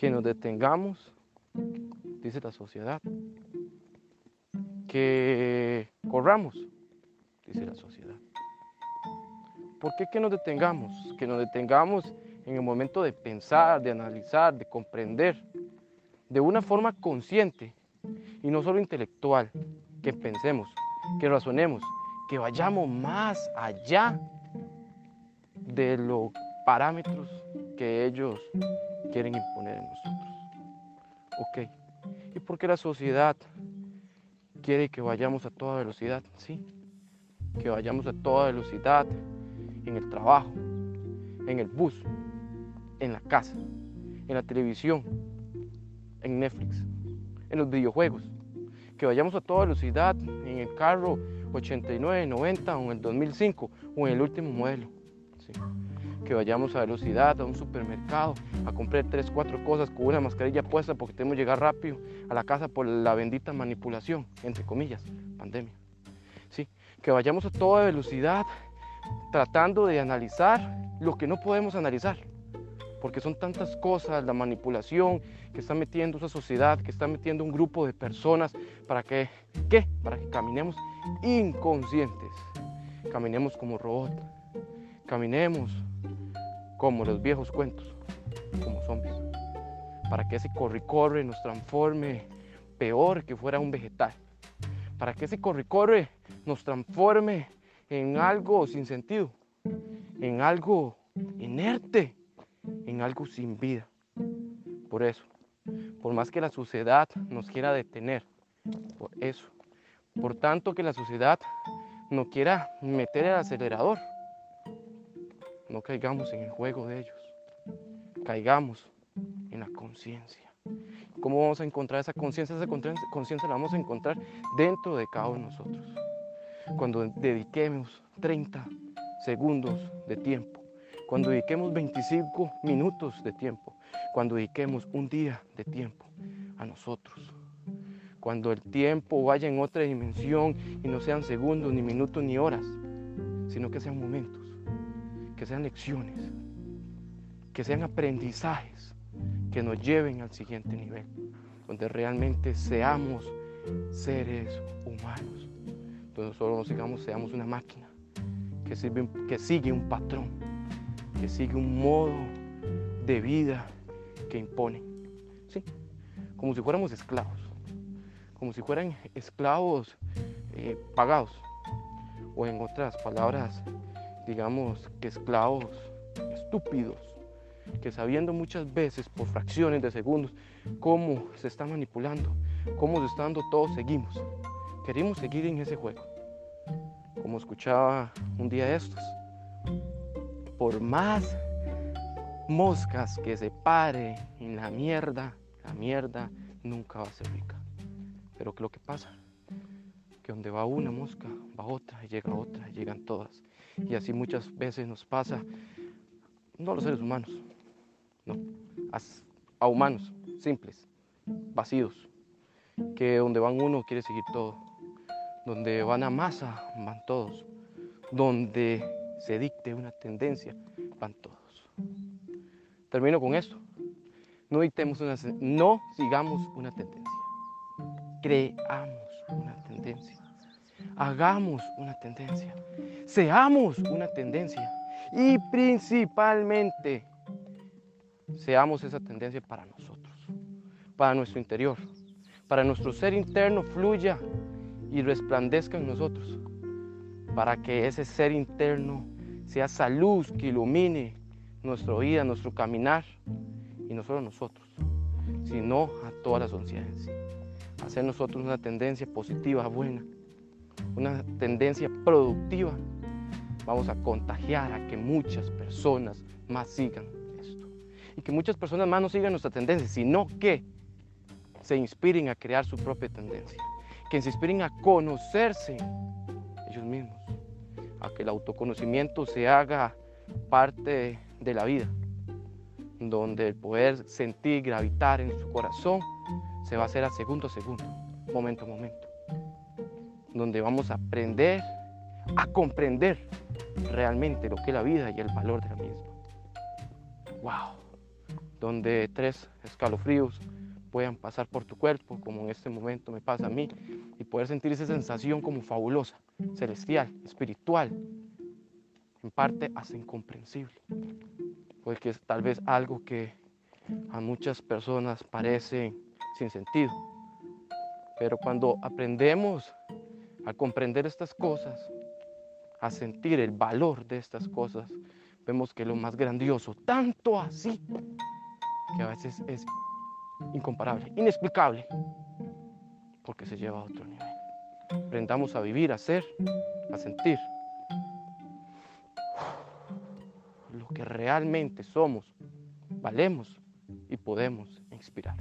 que nos detengamos, dice la sociedad, que corramos, dice la sociedad. ¿Por qué que nos detengamos? Que nos detengamos en el momento de pensar, de analizar, de comprender, de una forma consciente y no solo intelectual, que pensemos, que razonemos, que vayamos más allá de los parámetros que ellos quieren imponer en nosotros. Ok, ¿y por qué la sociedad quiere que vayamos a toda velocidad? Sí, que vayamos a toda velocidad en el trabajo, en el bus, en la casa, en la televisión, en Netflix, en los videojuegos, que vayamos a toda velocidad en el carro 89, 90 o en el 2005 o en el último modelo. Que vayamos a velocidad a un supermercado a comprar 3, 4 cosas con una mascarilla puesta porque tenemos que llegar rápido a la casa por la bendita manipulación, entre comillas, pandemia. ¿Sí? Que vayamos a toda velocidad tratando de analizar lo que no podemos analizar porque son tantas cosas, la manipulación que está metiendo esa sociedad, que está metiendo un grupo de personas para que, ¿qué? Para que caminemos inconscientes, caminemos como robots, caminemos como los viejos cuentos, como zombies, para que ese corre-corre nos transforme peor que fuera un vegetal, para que ese corre-corre nos transforme en algo sin sentido, en algo inerte en algo sin vida. Por eso, por más que la sociedad nos quiera detener, por eso, por tanto que la sociedad no quiera meter el acelerador, no caigamos en el juego de ellos, caigamos en la conciencia. ¿Cómo vamos a encontrar esa conciencia? Esa conciencia la vamos a encontrar dentro de cada uno de nosotros. Cuando dediquemos 30 segundos de tiempo cuando dediquemos 25 minutos de tiempo, cuando dediquemos un día de tiempo a nosotros, cuando el tiempo vaya en otra dimensión y no sean segundos, ni minutos, ni horas, sino que sean momentos, que sean lecciones, que sean aprendizajes que nos lleven al siguiente nivel, donde realmente seamos seres humanos, donde solo nos sigamos, seamos una máquina que, sirve, que sigue un patrón que sigue un modo de vida que impone. ¿sí? Como si fuéramos esclavos, como si fueran esclavos eh, pagados, o en otras palabras, digamos que esclavos estúpidos, que sabiendo muchas veces por fracciones de segundos cómo se está manipulando, cómo se está dando, todos seguimos. Queremos seguir en ese juego. Como escuchaba un día de estos, por más moscas que se pare en la mierda, la mierda nunca va a ser rica. Pero ¿qué es lo que pasa? Que donde va una mosca, va otra, llega otra, y llegan todas. Y así muchas veces nos pasa, no a los seres humanos, no, a, humanos simples, vacíos, que donde van uno quiere seguir todo, donde van a masa van todos, donde se dicte una tendencia, van todos. Termino con esto. No dictemos una, no sigamos una tendencia. Creamos una tendencia. Hagamos una tendencia. Seamos una tendencia. Y principalmente, seamos esa tendencia para nosotros, para nuestro interior, para nuestro ser interno fluya y resplandezca en nosotros, para que ese ser interno sea esa luz que ilumine nuestra vida, nuestro caminar, y no solo nosotros, sino a toda la sociedad en sí. Hacer nosotros una tendencia positiva, buena, una tendencia productiva. Vamos a contagiar a que muchas personas más sigan esto. Y que muchas personas más no sigan nuestra tendencia, sino que se inspiren a crear su propia tendencia. Que se inspiren a conocerse ellos mismos a que el autoconocimiento se haga parte de la vida, donde el poder sentir, gravitar en su corazón, se va a hacer a segundo a segundo, momento a momento, donde vamos a aprender a comprender realmente lo que es la vida y el valor de la misma. ¡Wow! donde tres escalofríos puedan pasar por tu cuerpo, como en este momento me pasa a mí, y poder sentir esa sensación como fabulosa, celestial, espiritual, en parte hasta incomprensible, porque es tal vez algo que a muchas personas parece sin sentido. Pero cuando aprendemos a comprender estas cosas, a sentir el valor de estas cosas, vemos que lo más grandioso, tanto así, que a veces es incomparable, inexplicable, porque se lleva a otro nivel. Aprendamos a vivir, a ser, a sentir lo que realmente somos, valemos y podemos inspirar.